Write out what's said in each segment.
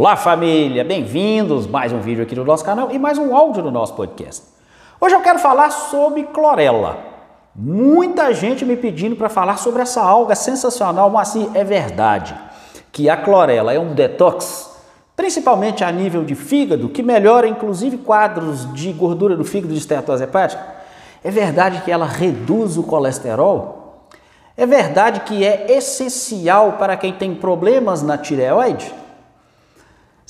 Olá família, bem-vindos mais um vídeo aqui no nosso canal e mais um áudio no nosso podcast. Hoje eu quero falar sobre clorela. Muita gente me pedindo para falar sobre essa alga sensacional, mas assim é verdade que a clorela é um detox, principalmente a nível de fígado, que melhora inclusive quadros de gordura do fígado de esteatose hepática. É verdade que ela reduz o colesterol? É verdade que é essencial para quem tem problemas na tireoide?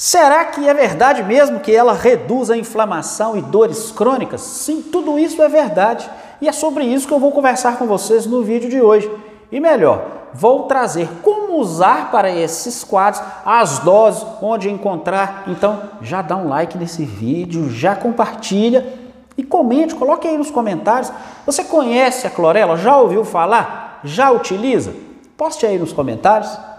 Será que é verdade mesmo que ela reduz a inflamação e dores crônicas? Sim, tudo isso é verdade. E é sobre isso que eu vou conversar com vocês no vídeo de hoje. E melhor, vou trazer como usar para esses quadros, as doses, onde encontrar. Então, já dá um like nesse vídeo, já compartilha e comente, coloque aí nos comentários. Você conhece a clorela? Já ouviu falar? Já utiliza? Poste aí nos comentários.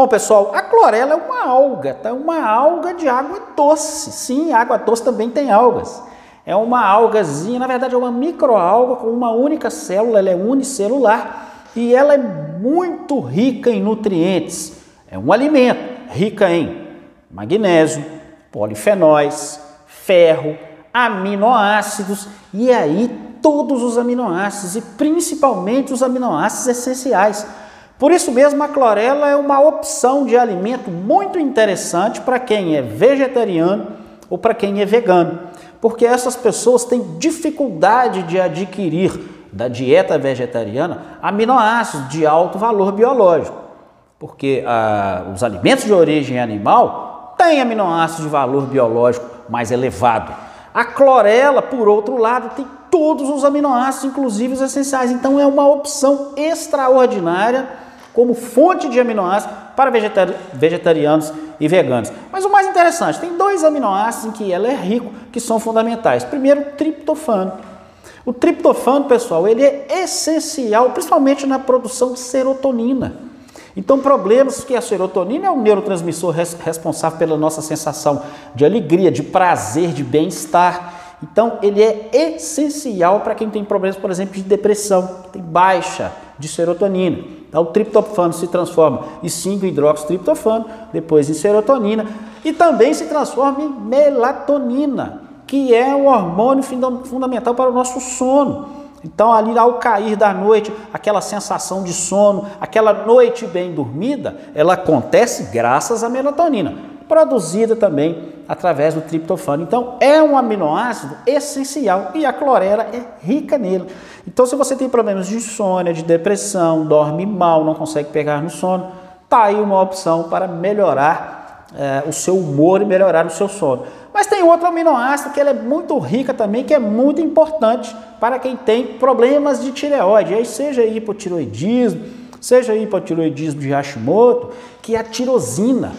Bom, pessoal, a clorela é uma alga, tá? Uma alga de água doce. Sim, água doce também tem algas. É uma algazinha, na verdade é uma microalga com uma única célula, ela é unicelular e ela é muito rica em nutrientes. É um alimento rica em magnésio, polifenóis, ferro, aminoácidos e aí todos os aminoácidos e principalmente os aminoácidos essenciais por isso mesmo, a clorela é uma opção de alimento muito interessante para quem é vegetariano ou para quem é vegano, porque essas pessoas têm dificuldade de adquirir da dieta vegetariana aminoácidos de alto valor biológico, porque ah, os alimentos de origem animal têm aminoácidos de valor biológico mais elevado. A clorela, por outro lado, tem todos os aminoácidos, inclusive os essenciais, então é uma opção extraordinária como fonte de aminoácidos para vegetari vegetarianos e veganos. Mas o mais interessante, tem dois aminoácidos em que ela é rico, que são fundamentais. Primeiro, o triptofano. O triptofano, pessoal, ele é essencial, principalmente na produção de serotonina. Então, problemas que a serotonina é o neurotransmissor res responsável pela nossa sensação de alegria, de prazer, de bem-estar. Então, ele é essencial para quem tem problemas, por exemplo, de depressão, que tem baixa de serotonina. Então, o triptofano se transforma em 5-hidroxitriptofano, depois em serotonina e também se transforma em melatonina, que é o hormônio fundamental para o nosso sono. Então, ali ao cair da noite, aquela sensação de sono, aquela noite bem dormida, ela acontece graças à melatonina, produzida também através do triptofano. Então, é um aminoácido essencial e a clorela é rica nele. Então, se você tem problemas de insônia, de depressão, dorme mal, não consegue pegar no sono, tá aí uma opção para melhorar é, o seu humor e melhorar o seu sono. Mas tem outro aminoácido que é muito rica também, que é muito importante para quem tem problemas de tireoide, aí seja hipotiroidismo, seja hipotiroidismo de Hashimoto, que é a tirosina.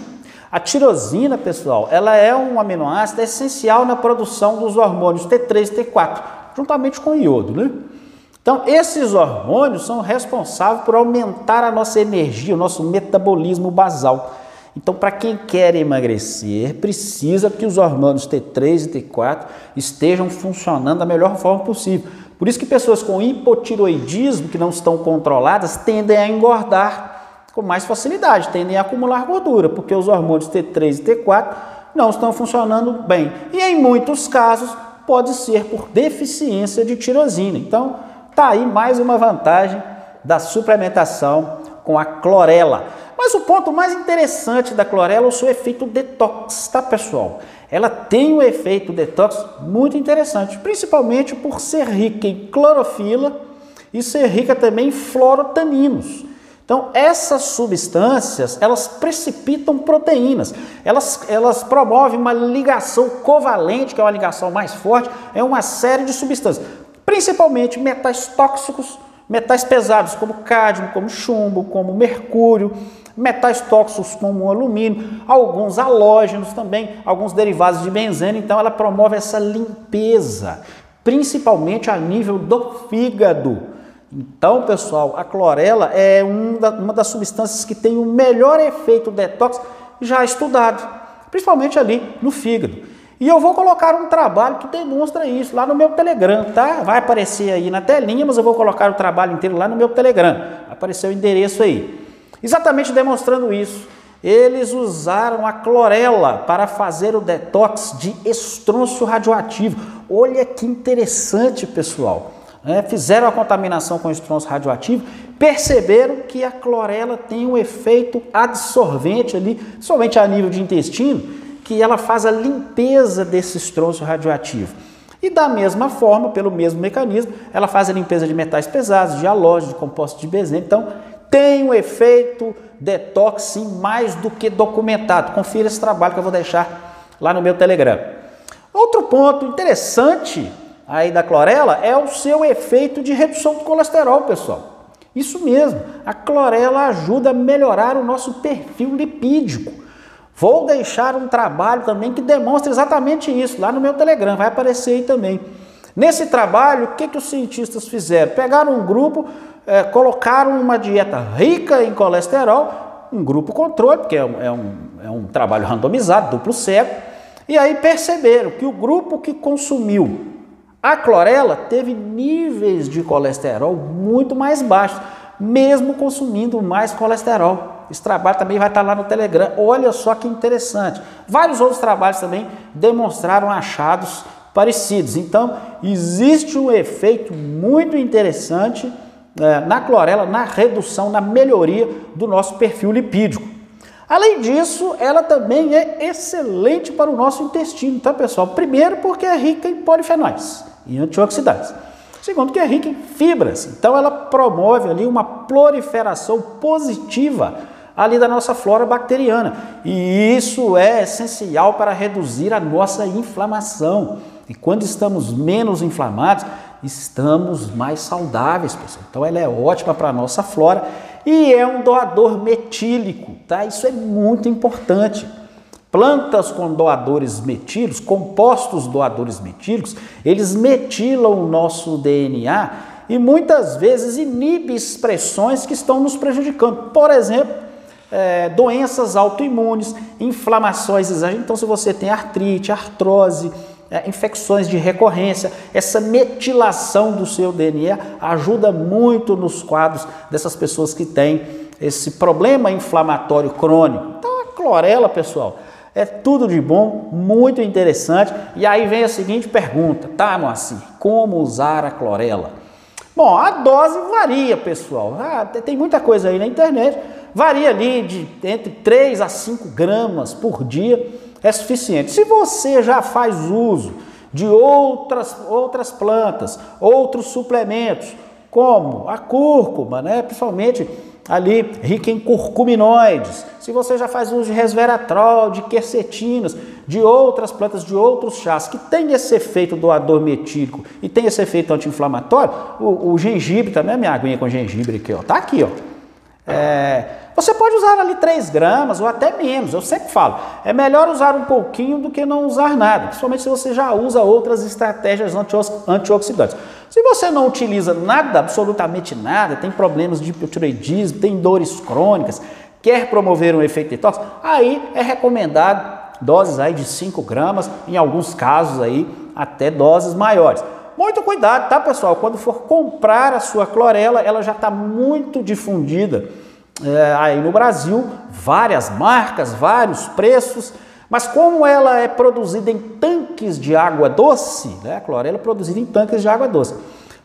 A tirosina, pessoal, ela é um aminoácido essencial na produção dos hormônios T3 e T4, juntamente com o iodo, né? Então, esses hormônios são responsáveis por aumentar a nossa energia, o nosso metabolismo basal. Então, para quem quer emagrecer, precisa que os hormônios T3 e T4 estejam funcionando da melhor forma possível. Por isso que pessoas com hipotiroidismo, que não estão controladas, tendem a engordar com mais facilidade, tendem a acumular gordura, porque os hormônios T3 e T4 não estão funcionando bem. E em muitos casos, pode ser por deficiência de tirosina. Então, Tá aí mais uma vantagem da suplementação com a clorela. Mas o ponto mais interessante da clorela é o seu efeito detox, tá pessoal? Ela tem um efeito detox muito interessante, principalmente por ser rica em clorofila e ser rica também em fluorotaninos. Então, essas substâncias, elas precipitam proteínas, elas, elas promovem uma ligação covalente, que é uma ligação mais forte, é uma série de substâncias principalmente metais tóxicos, metais pesados como cádmio, como chumbo, como mercúrio, metais tóxicos como alumínio, alguns halógenos também, alguns derivados de benzeno. Então ela promove essa limpeza, principalmente a nível do fígado. Então, pessoal, a clorela é uma das substâncias que tem o melhor efeito detox já estudado, principalmente ali no fígado. E eu vou colocar um trabalho que demonstra isso lá no meu Telegram, tá? Vai aparecer aí na telinha, mas eu vou colocar o trabalho inteiro lá no meu Telegram. Apareceu o endereço aí. Exatamente demonstrando isso. eles usaram a clorela para fazer o detox de estrôncio radioativo. Olha que interessante, pessoal. É, fizeram a contaminação com estrôncio radioativo, perceberam que a clorela tem um efeito absorvente ali, somente a nível de intestino, que ela faz a limpeza desse estrôncio radioativo. E da mesma forma, pelo mesmo mecanismo, ela faz a limpeza de metais pesados, de halógenos, de compostos de besemento. Então, tem um efeito detox sim, mais do que documentado. Confira esse trabalho que eu vou deixar lá no meu Telegram. Outro ponto interessante aí da clorela é o seu efeito de redução do colesterol, pessoal. Isso mesmo, a clorela ajuda a melhorar o nosso perfil lipídico. Vou deixar um trabalho também que demonstra exatamente isso lá no meu Telegram, vai aparecer aí também. Nesse trabalho, o que, que os cientistas fizeram? Pegaram um grupo, é, colocaram uma dieta rica em colesterol, um grupo controle, porque é um, é um, é um trabalho randomizado, duplo cego, e aí perceberam que o grupo que consumiu a clorela teve níveis de colesterol muito mais baixos, mesmo consumindo mais colesterol. Esse trabalho também vai estar lá no Telegram. Olha só que interessante. Vários outros trabalhos também demonstraram achados parecidos. Então, existe um efeito muito interessante é, na clorela, na redução, na melhoria do nosso perfil lipídico. Além disso, ela também é excelente para o nosso intestino, tá pessoal? Primeiro porque é rica em polifenóis e antioxidantes. Segundo, que é rica em fibras. Então, ela promove ali uma proliferação positiva ali da nossa flora bacteriana. E isso é essencial para reduzir a nossa inflamação. E quando estamos menos inflamados, estamos mais saudáveis, pessoal. Então, ela é ótima para a nossa flora e é um doador metílico, tá? Isso é muito importante. Plantas com doadores metílicos, compostos doadores metílicos, eles metilam o nosso DNA e muitas vezes inibe expressões que estão nos prejudicando. Por exemplo, é, doenças autoimunes, inflamações exageradas. Então, se você tem artrite, artrose, é, infecções de recorrência, essa metilação do seu DNA ajuda muito nos quadros dessas pessoas que têm esse problema inflamatório crônico. Então, a clorela, pessoal, é tudo de bom, muito interessante. E aí vem a seguinte pergunta, tá, Moacir? Como usar a clorela? Bom, a dose varia, pessoal. Ah, tem muita coisa aí na internet. Varia ali de entre 3 a 5 gramas por dia é suficiente. Se você já faz uso de outras, outras plantas, outros suplementos, como a cúrcuma, né? principalmente ali rica em curcuminoides, se você já faz uso de resveratrol, de quercetinas, de outras plantas, de outros chás que tem esse efeito doador metílico e tem esse efeito anti-inflamatório, o, o, gengibre também, a minha aguinha com gengibre aqui, ó, tá aqui, ó. É, você pode usar ali 3 gramas ou até menos, eu sempre falo, é melhor usar um pouquinho do que não usar nada, principalmente se você já usa outras estratégias antioxidantes. Se você não utiliza nada, absolutamente nada, tem problemas de hipotireoidismo, tem dores crônicas, quer promover um efeito detox, aí é recomendado doses aí de 5 gramas, em alguns casos aí até doses maiores. Muito cuidado, tá pessoal? Quando for comprar a sua clorela, ela já está muito difundida é, aí no Brasil, várias marcas, vários preços, mas como ela é produzida em tanques de água doce, né? a clorela é produzida em tanques de água doce.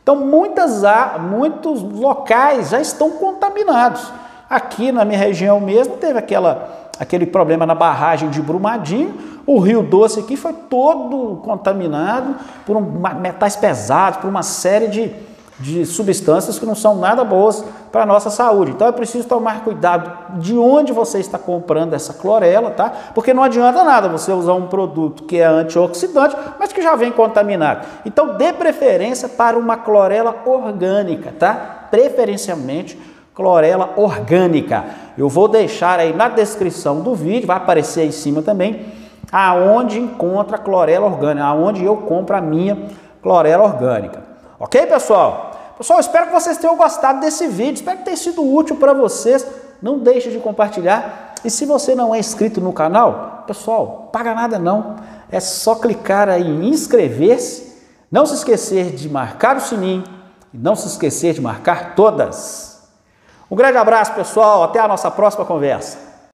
Então, muitas, muitos locais já estão contaminados. Aqui na minha região mesmo teve aquela, aquele problema na barragem de Brumadinho. O Rio Doce aqui foi todo contaminado por um, metais pesados, por uma série de, de substâncias que não são nada boas para a nossa saúde. Então é preciso tomar cuidado de onde você está comprando essa clorela, tá? Porque não adianta nada você usar um produto que é antioxidante, mas que já vem contaminado. Então dê preferência para uma clorela orgânica, tá? Preferencialmente clorela orgânica. Eu vou deixar aí na descrição do vídeo, vai aparecer aí em cima também, aonde encontra clorela orgânica, aonde eu compro a minha clorela orgânica. Ok, pessoal? Pessoal, espero que vocês tenham gostado desse vídeo, espero que tenha sido útil para vocês. Não deixe de compartilhar. E se você não é inscrito no canal, pessoal, paga nada não. É só clicar aí em inscrever-se. Não se esquecer de marcar o sininho e não se esquecer de marcar todas. Um grande abraço, pessoal. Até a nossa próxima conversa.